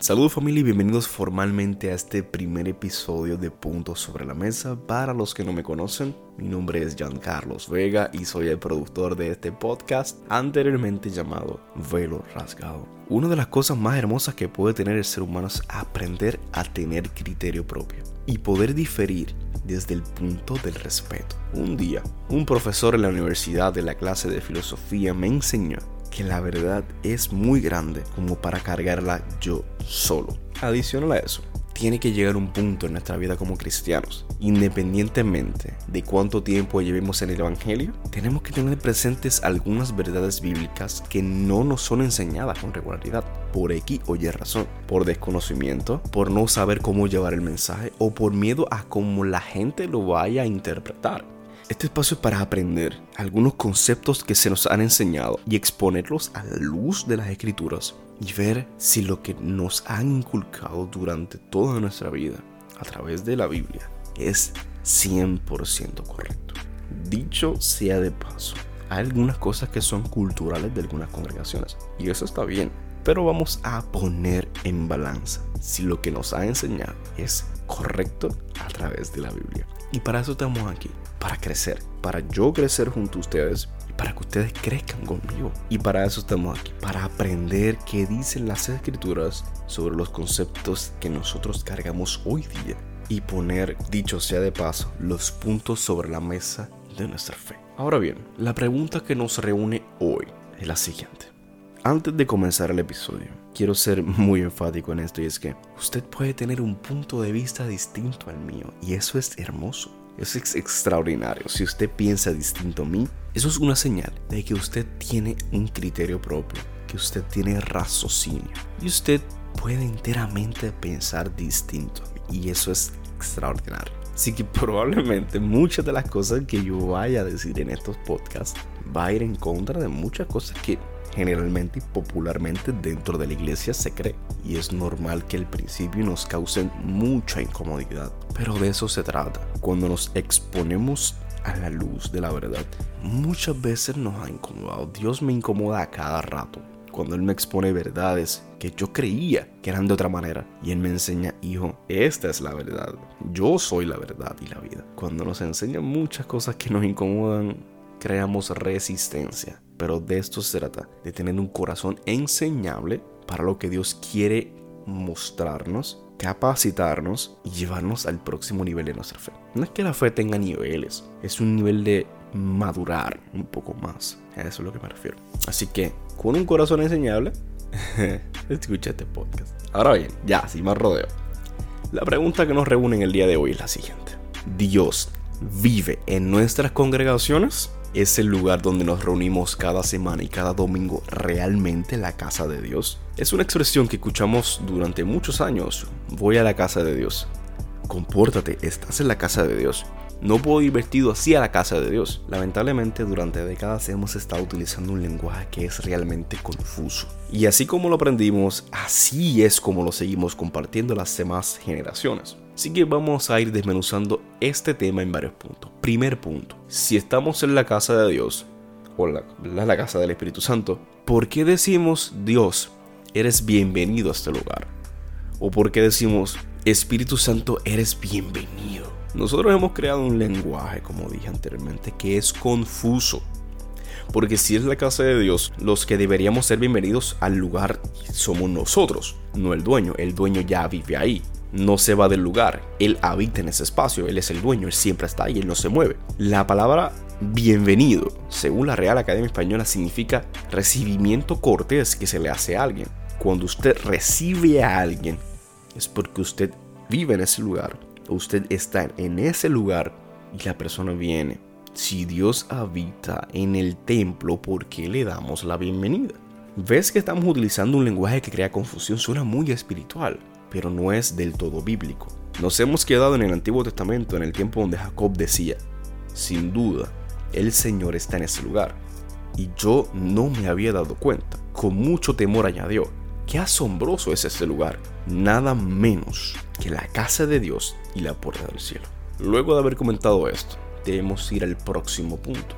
Saludos familia y bienvenidos formalmente a este primer episodio de Puntos sobre la Mesa. Para los que no me conocen, mi nombre es Carlos Vega y soy el productor de este podcast anteriormente llamado Velo Rasgado. Una de las cosas más hermosas que puede tener el ser humano es aprender a tener criterio propio y poder diferir desde el punto del respeto. Un día, un profesor en la universidad de la clase de filosofía me enseñó que la verdad es muy grande como para cargarla yo solo. Adicional a eso, tiene que llegar un punto en nuestra vida como cristianos, independientemente de cuánto tiempo llevemos en el Evangelio, tenemos que tener presentes algunas verdades bíblicas que no nos son enseñadas con regularidad, por X o Y razón, por desconocimiento, por no saber cómo llevar el mensaje o por miedo a cómo la gente lo vaya a interpretar. Este espacio es para aprender algunos conceptos que se nos han enseñado y exponerlos a la luz de las escrituras y ver si lo que nos han inculcado durante toda nuestra vida a través de la Biblia es 100% correcto. Dicho sea de paso, hay algunas cosas que son culturales de algunas congregaciones y eso está bien, pero vamos a poner en balanza si lo que nos ha enseñado es correcto a través de la Biblia. Y para eso estamos aquí, para crecer, para yo crecer junto a ustedes y para que ustedes crezcan conmigo. Y para eso estamos aquí, para aprender qué dicen las escrituras sobre los conceptos que nosotros cargamos hoy día y poner, dicho sea de paso, los puntos sobre la mesa de nuestra fe. Ahora bien, la pregunta que nos reúne hoy es la siguiente. Antes de comenzar el episodio, quiero ser muy enfático en esto y es que usted puede tener un punto de vista distinto al mío y eso es hermoso. Es extraordinario. Si usted piensa distinto a mí, eso es una señal de que usted tiene un criterio propio, que usted tiene raciocinio y usted puede enteramente pensar distinto. Y eso es extraordinario. Así que probablemente muchas de las cosas que yo vaya a decir en estos podcasts va a ir en contra de muchas cosas que generalmente y popularmente dentro de la iglesia se cree. Y es normal que al principio nos causen mucha incomodidad. Pero de eso se trata. Cuando nos exponemos a la luz de la verdad, muchas veces nos ha incomodado. Dios me incomoda a cada rato. Cuando Él me expone verdades que yo creía que eran de otra manera. Y Él me enseña, hijo, esta es la verdad. Yo soy la verdad y la vida. Cuando nos enseña muchas cosas que nos incomodan, creamos resistencia. Pero de esto se trata, de tener un corazón enseñable para lo que Dios quiere mostrarnos, capacitarnos y llevarnos al próximo nivel de nuestra fe. No es que la fe tenga niveles, es un nivel de madurar un poco más. A eso es lo que me refiero. Así que, con un corazón enseñable, escucha este podcast. Ahora bien, ya, sin más rodeo. La pregunta que nos reúne en el día de hoy es la siguiente. ¿Dios vive en nuestras congregaciones? Es el lugar donde nos reunimos cada semana y cada domingo realmente la casa de Dios? Es una expresión que escuchamos durante muchos años. Voy a la casa de Dios. Compórtate, estás en la casa de Dios. No puedo ir vestido así a la casa de Dios. Lamentablemente durante décadas hemos estado utilizando un lenguaje que es realmente confuso. Y así como lo aprendimos, así es como lo seguimos compartiendo las demás generaciones. Así que vamos a ir desmenuzando este tema en varios puntos. Primer punto, si estamos en la casa de Dios, o la, la casa del Espíritu Santo, ¿por qué decimos Dios, eres bienvenido a este lugar? ¿O por qué decimos Espíritu Santo, eres bienvenido? Nosotros hemos creado un lenguaje, como dije anteriormente, que es confuso. Porque si es la casa de Dios, los que deberíamos ser bienvenidos al lugar somos nosotros, no el dueño. El dueño ya vive ahí no se va del lugar, él habita en ese espacio, él es el dueño, él siempre está ahí, él no se mueve. La palabra bienvenido, según la Real Academia Española, significa recibimiento cortés que se le hace a alguien. Cuando usted recibe a alguien, es porque usted vive en ese lugar, usted está en ese lugar y la persona viene. Si Dios habita en el templo, ¿por qué le damos la bienvenida? ¿Ves que estamos utilizando un lenguaje que crea confusión? Suena muy espiritual pero no es del todo bíblico. Nos hemos quedado en el Antiguo Testamento en el tiempo donde Jacob decía, sin duda, el Señor está en ese lugar. Y yo no me había dado cuenta. Con mucho temor añadió, qué asombroso es ese lugar. Nada menos que la casa de Dios y la puerta del cielo. Luego de haber comentado esto, debemos ir al próximo punto.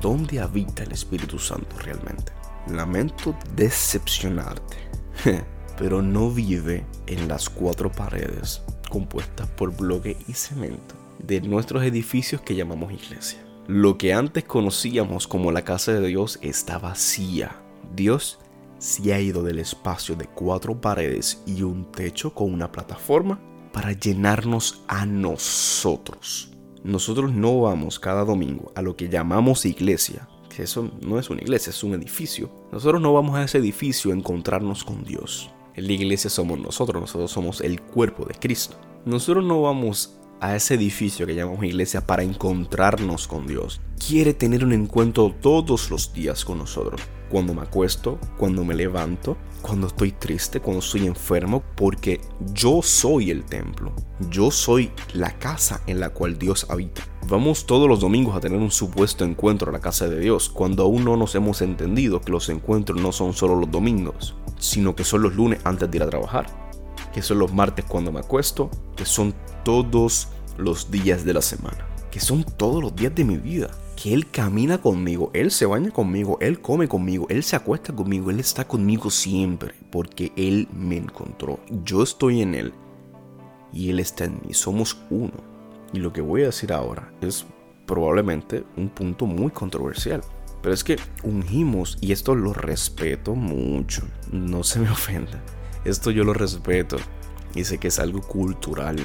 ¿Dónde habita el Espíritu Santo realmente? Lamento decepcionarte. pero no vive en las cuatro paredes compuestas por bloque y cemento de nuestros edificios que llamamos iglesia. Lo que antes conocíamos como la casa de Dios está vacía. Dios se ha ido del espacio de cuatro paredes y un techo con una plataforma para llenarnos a nosotros. Nosotros no vamos cada domingo a lo que llamamos iglesia, que eso no es una iglesia, es un edificio. Nosotros no vamos a ese edificio a encontrarnos con Dios. La iglesia somos nosotros, nosotros somos el cuerpo de Cristo. Nosotros no vamos a ese edificio que llamamos iglesia para encontrarnos con Dios. Quiere tener un encuentro todos los días con nosotros. Cuando me acuesto, cuando me levanto, cuando estoy triste, cuando estoy enfermo, porque yo soy el templo. Yo soy la casa en la cual Dios habita. Vamos todos los domingos a tener un supuesto encuentro a la casa de Dios, cuando aún no nos hemos entendido que los encuentros no son solo los domingos, sino que son los lunes antes de ir a trabajar, que son los martes cuando me acuesto, que son todos los días de la semana, que son todos los días de mi vida, que Él camina conmigo, Él se baña conmigo, Él come conmigo, Él se acuesta conmigo, Él está conmigo siempre, porque Él me encontró. Yo estoy en Él y Él está en mí, somos uno. Y lo que voy a decir ahora es probablemente un punto muy controversial. Pero es que ungimos, y esto lo respeto mucho, no se me ofenda. Esto yo lo respeto y sé que es algo cultural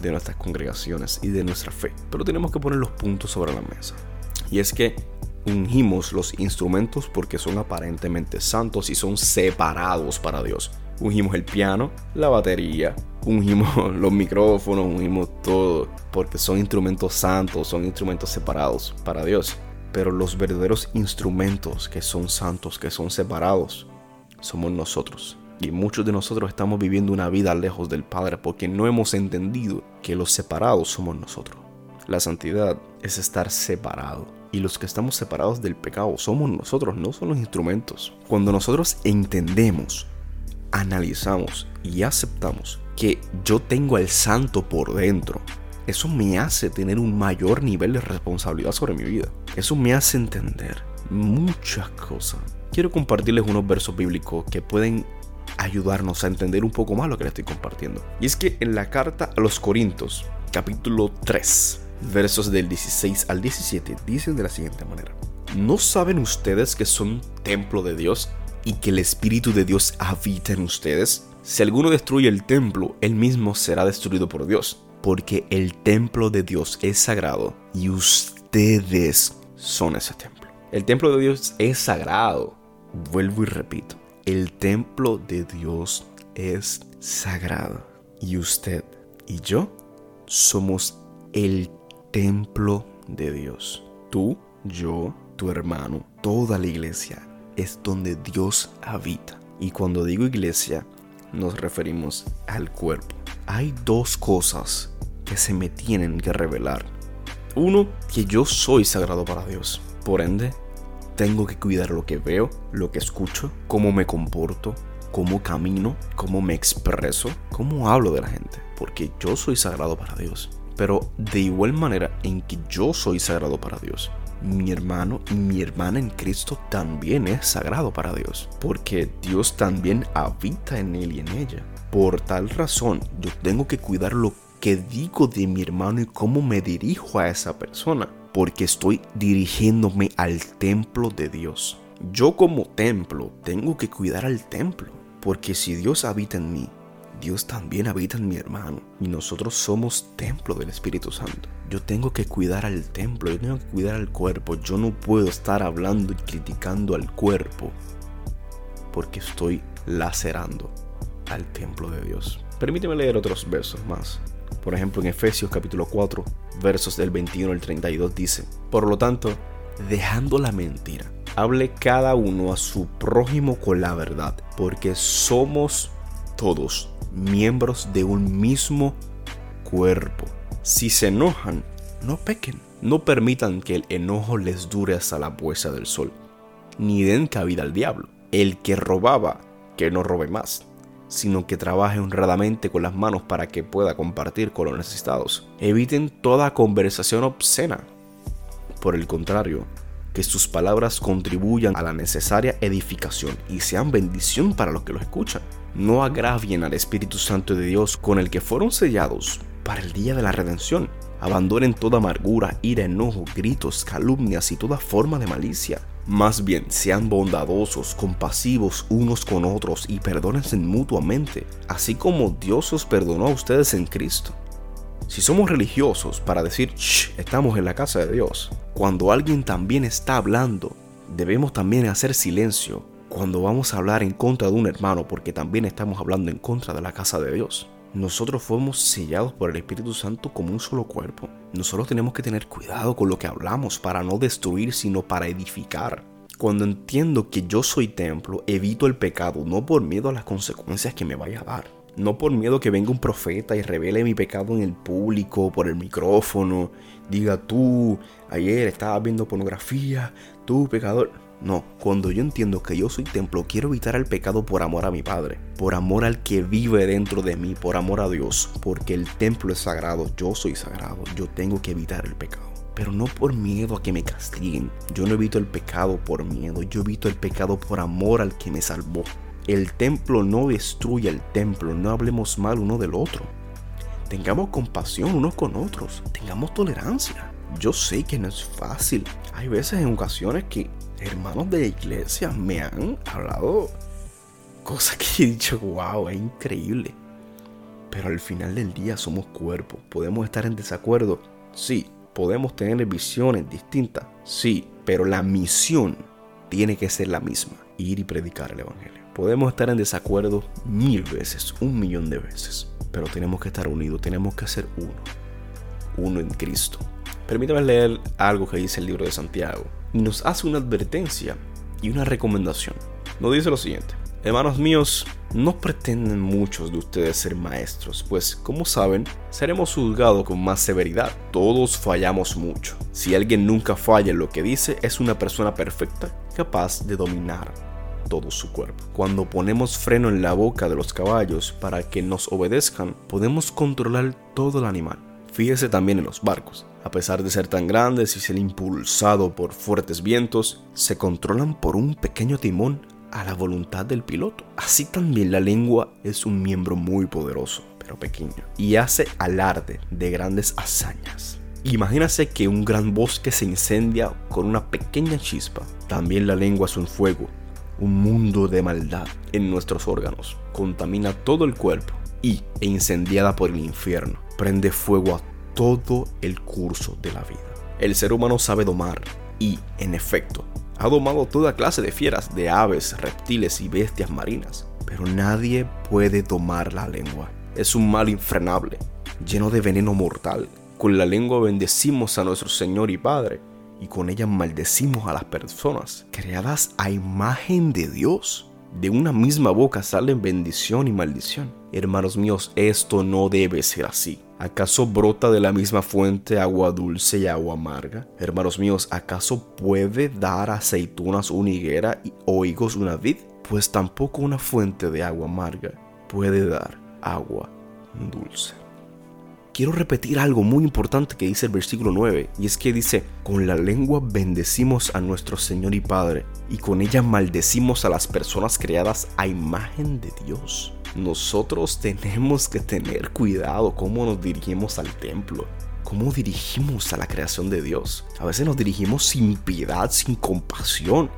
de nuestras congregaciones y de nuestra fe. Pero tenemos que poner los puntos sobre la mesa. Y es que ungimos los instrumentos porque son aparentemente santos y son separados para Dios. Ungimos el piano, la batería, ungimos los micrófonos, ungimos todo, porque son instrumentos santos, son instrumentos separados para Dios. Pero los verdaderos instrumentos que son santos, que son separados, somos nosotros. Y muchos de nosotros estamos viviendo una vida lejos del Padre porque no hemos entendido que los separados somos nosotros. La santidad es estar separado. Y los que estamos separados del pecado somos nosotros, no son los instrumentos. Cuando nosotros entendemos, analizamos y aceptamos que yo tengo al santo por dentro, eso me hace tener un mayor nivel de responsabilidad sobre mi vida. Eso me hace entender muchas cosas. Quiero compartirles unos versos bíblicos que pueden ayudarnos a entender un poco más lo que le estoy compartiendo. Y es que en la carta a los Corintios, capítulo 3, versos del 16 al 17, dicen de la siguiente manera. ¿No saben ustedes que son templo de Dios y que el Espíritu de Dios habita en ustedes? Si alguno destruye el templo, él mismo será destruido por Dios, porque el templo de Dios es sagrado y ustedes son ese templo. El templo de Dios es sagrado. Vuelvo y repito, el templo de Dios es sagrado y usted y yo somos el templo de Dios. Tú, yo, tu hermano, toda la iglesia es donde Dios habita. Y cuando digo iglesia, nos referimos al cuerpo. Hay dos cosas que se me tienen que revelar. Uno, que yo soy sagrado para Dios. Por ende, tengo que cuidar lo que veo, lo que escucho, cómo me comporto, cómo camino, cómo me expreso, cómo hablo de la gente, porque yo soy sagrado para Dios. Pero de igual manera en que yo soy sagrado para Dios, mi hermano y mi hermana en Cristo también es sagrado para Dios, porque Dios también habita en él y en ella. Por tal razón, yo tengo que cuidar lo que digo de mi hermano y cómo me dirijo a esa persona porque estoy dirigiéndome al templo de Dios. Yo como templo tengo que cuidar al templo, porque si Dios habita en mí, Dios también habita en mi hermano y nosotros somos templo del Espíritu Santo. Yo tengo que cuidar al templo, yo tengo que cuidar al cuerpo. Yo no puedo estar hablando y criticando al cuerpo porque estoy lacerando al templo de Dios. Permíteme leer otros versos más. Por ejemplo, en Efesios capítulo 4, versos del 21 al 32 dice, Por lo tanto, dejando la mentira, hable cada uno a su prójimo con la verdad, porque somos todos miembros de un mismo cuerpo. Si se enojan, no pequen. No permitan que el enojo les dure hasta la puesta del sol, ni den cabida al diablo. El que robaba, que no robe más sino que trabaje honradamente con las manos para que pueda compartir con los necesitados. Eviten toda conversación obscena. Por el contrario, que sus palabras contribuyan a la necesaria edificación y sean bendición para los que los escuchan. No agravien al Espíritu Santo de Dios con el que fueron sellados para el día de la redención. Abandonen toda amargura, ira, enojo, gritos, calumnias y toda forma de malicia. Más bien, sean bondadosos, compasivos unos con otros y perdónense mutuamente, así como Dios os perdonó a ustedes en Cristo. Si somos religiosos para decir, Shh, estamos en la casa de Dios, cuando alguien también está hablando, debemos también hacer silencio cuando vamos a hablar en contra de un hermano porque también estamos hablando en contra de la casa de Dios nosotros fuimos sellados por el Espíritu Santo como un solo cuerpo. Nosotros tenemos que tener cuidado con lo que hablamos para no destruir, sino para edificar. Cuando entiendo que yo soy templo, evito el pecado, no por miedo a las consecuencias que me vaya a dar. No por miedo que venga un profeta y revele mi pecado en el público, por el micrófono, diga tú, ayer estabas viendo pornografía, tú pecador. No, cuando yo entiendo que yo soy templo, quiero evitar el pecado por amor a mi Padre, por amor al que vive dentro de mí, por amor a Dios, porque el templo es sagrado, yo soy sagrado, yo tengo que evitar el pecado. Pero no por miedo a que me castiguen. Yo no evito el pecado por miedo, yo evito el pecado por amor al que me salvó. El templo no destruye el templo, no hablemos mal uno del otro. Tengamos compasión unos con otros, tengamos tolerancia. Yo sé que no es fácil. Hay veces en ocasiones que hermanos de la iglesia me han hablado cosas que he dicho, wow, es increíble. Pero al final del día somos cuerpos, podemos estar en desacuerdo, sí, podemos tener visiones distintas, sí, pero la misión tiene que ser la misma, ir y predicar el Evangelio. Podemos estar en desacuerdo mil veces, un millón de veces, pero tenemos que estar unidos, tenemos que ser uno, uno en Cristo. Permítame leer algo que dice el libro de Santiago, nos hace una advertencia y una recomendación. Nos dice lo siguiente. Hermanos míos, no pretenden muchos de ustedes ser maestros, pues como saben, seremos juzgados con más severidad. Todos fallamos mucho. Si alguien nunca falla en lo que dice, es una persona perfecta, capaz de dominar todo su cuerpo. Cuando ponemos freno en la boca de los caballos para que nos obedezcan, podemos controlar todo el animal. Fíjese también en los barcos. A pesar de ser tan grandes y ser impulsado por fuertes vientos, se controlan por un pequeño timón a la voluntad del piloto. Así también la lengua es un miembro muy poderoso, pero pequeño, y hace alarde de grandes hazañas. Imagínase que un gran bosque se incendia con una pequeña chispa. También la lengua es un fuego, un mundo de maldad en nuestros órganos. Contamina todo el cuerpo y, incendiada por el infierno, prende fuego a todo el curso de la vida. El ser humano sabe domar y, en efecto, ha domado toda clase de fieras, de aves, reptiles y bestias marinas, pero nadie puede domar la lengua. Es un mal infrenable, lleno de veneno mortal. Con la lengua bendecimos a nuestro Señor y Padre, y con ella maldecimos a las personas creadas a imagen de Dios. De una misma boca salen bendición y maldición. Hermanos míos, esto no debe ser así. ¿Acaso brota de la misma fuente agua dulce y agua amarga? Hermanos míos, ¿acaso puede dar aceitunas una higuera o higos una vid? Pues tampoco una fuente de agua amarga puede dar agua dulce. Quiero repetir algo muy importante que dice el versículo 9, y es que dice, con la lengua bendecimos a nuestro Señor y Padre, y con ella maldecimos a las personas creadas a imagen de Dios nosotros tenemos que tener cuidado cómo nos dirigimos al templo, cómo dirigimos a la creación de Dios. A veces nos dirigimos sin piedad, sin compasión.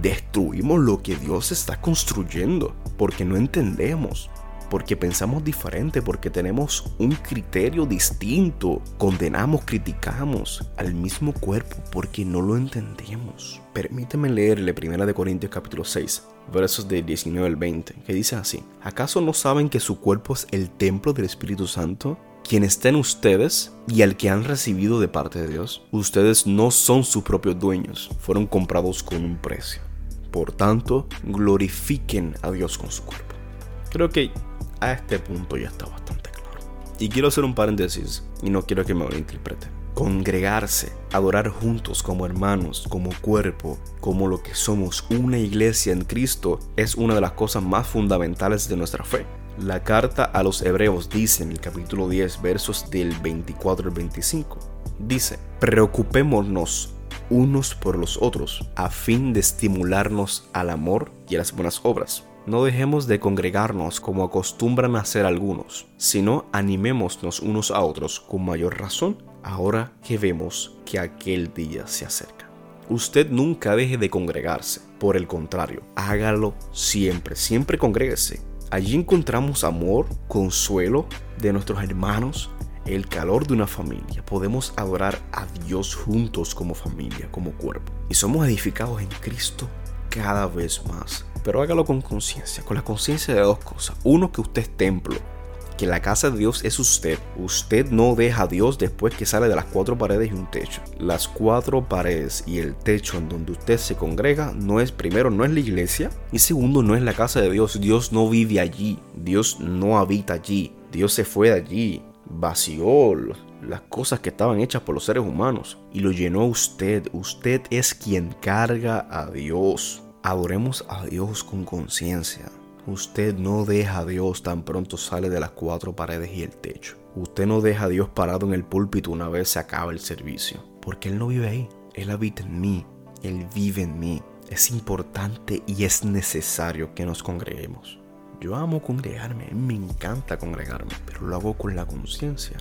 Destruimos lo que Dios está construyendo porque no entendemos, porque pensamos diferente, porque tenemos un criterio distinto. Condenamos, criticamos al mismo cuerpo porque no lo entendemos. Permíteme leerle 1 de Corintios capítulo 6, versos de 19 al 20, que dice así: ¿Acaso no saben que su cuerpo es el templo del Espíritu Santo? quien está en ustedes y al que han recibido de parte de Dios. Ustedes no son sus propios dueños, fueron comprados con un precio. Por tanto, glorifiquen a Dios con su cuerpo. Creo que a este punto ya está bastante claro. Y quiero hacer un paréntesis y no quiero que me interprete. Congregarse, adorar juntos como hermanos, como cuerpo, como lo que somos, una iglesia en Cristo, es una de las cosas más fundamentales de nuestra fe. La carta a los hebreos dice en el capítulo 10 versos del 24 al 25, dice, preocupémonos unos por los otros a fin de estimularnos al amor y a las buenas obras No dejemos de congregarnos como acostumbran a hacer algunos, sino animémonos unos a otros con mayor razón ahora que vemos que aquel día se acerca. Usted nunca deje de congregarse, por el contrario, hágalo siempre, siempre congréguese. Allí encontramos amor, consuelo de nuestros hermanos, el calor de una familia. Podemos adorar a Dios juntos como familia, como cuerpo. Y somos edificados en Cristo cada vez más. Pero hágalo con conciencia, con la conciencia de dos cosas. Uno, que usted es templo, que la casa de Dios es usted. Usted no deja a Dios después que sale de las cuatro paredes y un techo. Las cuatro paredes y el techo en donde usted se congrega no es, primero, no es la iglesia y segundo, no es la casa de Dios. Dios no vive allí. Dios no habita allí. Dios se fue de allí. Vació las cosas que estaban hechas por los seres humanos y lo llenó usted. Usted es quien carga a Dios. Adoremos a Dios con conciencia. Usted no deja a Dios tan pronto sale de las cuatro paredes y el techo. Usted no deja a Dios parado en el púlpito una vez se acaba el servicio. Porque Él no vive ahí. Él habita en mí. Él vive en mí. Es importante y es necesario que nos congreguemos. Yo amo congregarme, me encanta congregarme, pero lo hago con la conciencia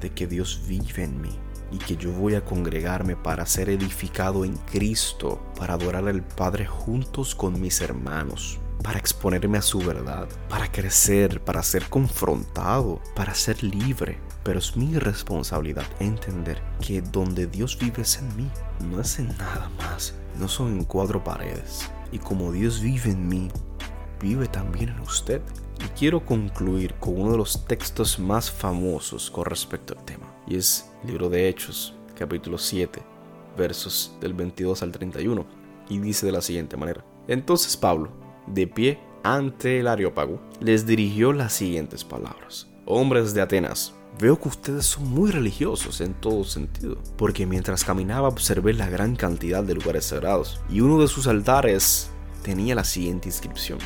de que Dios vive en mí y que yo voy a congregarme para ser edificado en Cristo, para adorar al Padre juntos con mis hermanos, para exponerme a su verdad, para crecer, para ser confrontado, para ser libre. Pero es mi responsabilidad entender que donde Dios vive es en mí, no es en nada más, no son en cuatro paredes. Y como Dios vive en mí, vive también en usted. Y quiero concluir con uno de los textos más famosos con respecto al tema, y es libro de Hechos, capítulo 7, versos del 22 al 31, y dice de la siguiente manera. Entonces Pablo, de pie ante el Areópago, les dirigió las siguientes palabras. Hombres de Atenas, Veo que ustedes son muy religiosos en todo sentido, porque mientras caminaba observé la gran cantidad de lugares sagrados, y uno de sus altares tenía la siguiente inscripción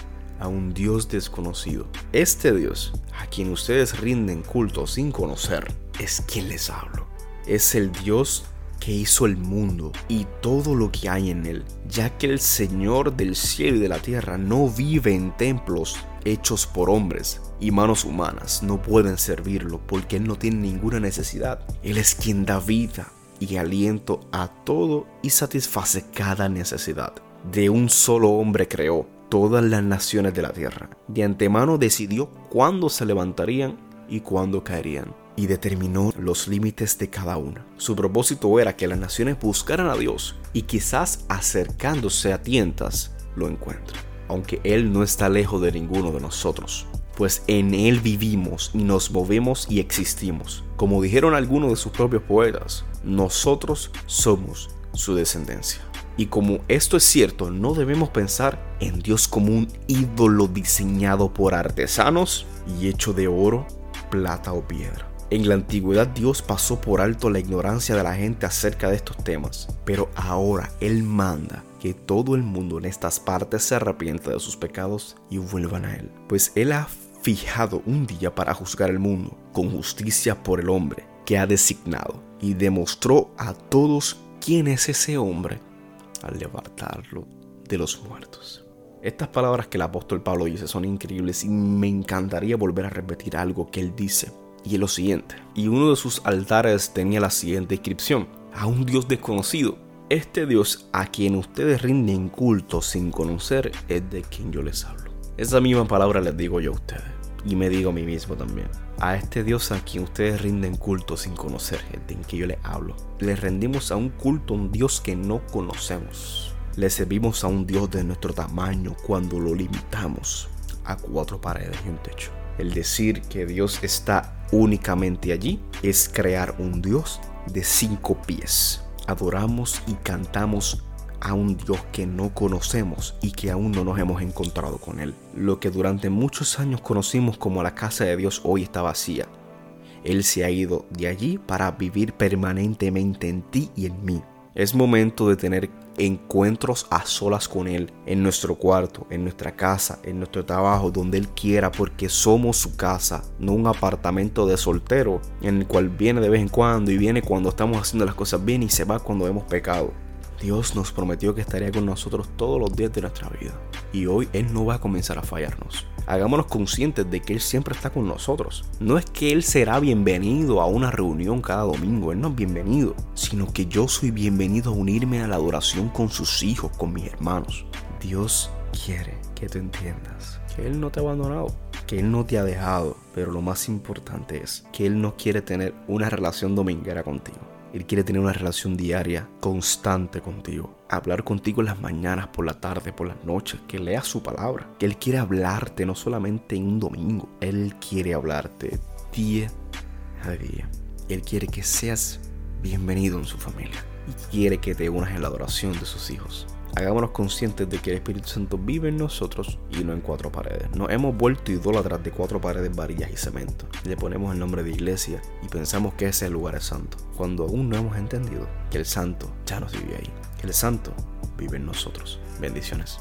a un Dios desconocido. Este Dios, a quien ustedes rinden culto sin conocer, es quien les hablo. Es el Dios que hizo el mundo y todo lo que hay en él, ya que el Señor del cielo y de la tierra no vive en templos hechos por hombres y manos humanas no pueden servirlo porque Él no tiene ninguna necesidad. Él es quien da vida y aliento a todo y satisface cada necesidad. De un solo hombre creó todas las naciones de la tierra. De antemano decidió cuándo se levantarían y cuándo caerían, y determinó los límites de cada una. Su propósito era que las naciones buscaran a Dios y quizás acercándose a tientas lo encuentren, aunque Él no está lejos de ninguno de nosotros, pues en Él vivimos y nos movemos y existimos. Como dijeron algunos de sus propios poetas, nosotros somos su descendencia. Y como esto es cierto, no debemos pensar en Dios como un ídolo diseñado por artesanos y hecho de oro, plata o piedra. En la antigüedad Dios pasó por alto la ignorancia de la gente acerca de estos temas, pero ahora Él manda que todo el mundo en estas partes se arrepienta de sus pecados y vuelvan a Él, pues Él ha fijado un día para juzgar el mundo con justicia por el hombre que ha designado y demostró a todos quién es ese hombre al levantarlo de los muertos. Estas palabras que el apóstol Pablo dice son increíbles y me encantaría volver a repetir algo que él dice. Y es lo siguiente. Y uno de sus altares tenía la siguiente inscripción. A un Dios desconocido. Este Dios a quien ustedes rinden culto sin conocer es de quien yo les hablo. Esa misma palabra les digo yo a ustedes. Y me digo a mí mismo también. A este Dios a quien ustedes rinden culto sin conocer, gente en que yo les hablo. Le rendimos a un culto a un Dios que no conocemos. Le servimos a un Dios de nuestro tamaño cuando lo limitamos a cuatro paredes y un techo. El decir que Dios está únicamente allí es crear un Dios de cinco pies. Adoramos y cantamos a un Dios que no conocemos y que aún no nos hemos encontrado con Él. Lo que durante muchos años conocimos como la casa de Dios hoy está vacía. Él se ha ido de allí para vivir permanentemente en ti y en mí. Es momento de tener encuentros a solas con Él, en nuestro cuarto, en nuestra casa, en nuestro trabajo, donde Él quiera, porque somos su casa, no un apartamento de soltero en el cual viene de vez en cuando y viene cuando estamos haciendo las cosas bien y se va cuando hemos pecado Dios nos prometió que estaría con nosotros todos los días de nuestra vida. Y hoy Él no va a comenzar a fallarnos. Hagámonos conscientes de que Él siempre está con nosotros. No es que Él será bienvenido a una reunión cada domingo, Él no es bienvenido, sino que yo soy bienvenido a unirme a la adoración con sus hijos, con mis hermanos. Dios quiere que tú entiendas que Él no te ha abandonado, que Él no te ha dejado, pero lo más importante es que Él no quiere tener una relación dominguera contigo. Él quiere tener una relación diaria, constante contigo. Hablar contigo en las mañanas, por la tarde, por las noches. Que leas su palabra. Que Él quiere hablarte no solamente en un domingo. Él quiere hablarte día a día. Él quiere que seas bienvenido en su familia. Y quiere que te unas en la adoración de sus hijos. Hagámonos conscientes de que el Espíritu Santo vive en nosotros y no en cuatro paredes. Nos hemos vuelto idólatras de cuatro paredes, varillas y cemento. Le ponemos el nombre de iglesia y pensamos que ese lugar es santo, cuando aún no hemos entendido que el santo ya nos vive ahí. Que el santo vive en nosotros. Bendiciones.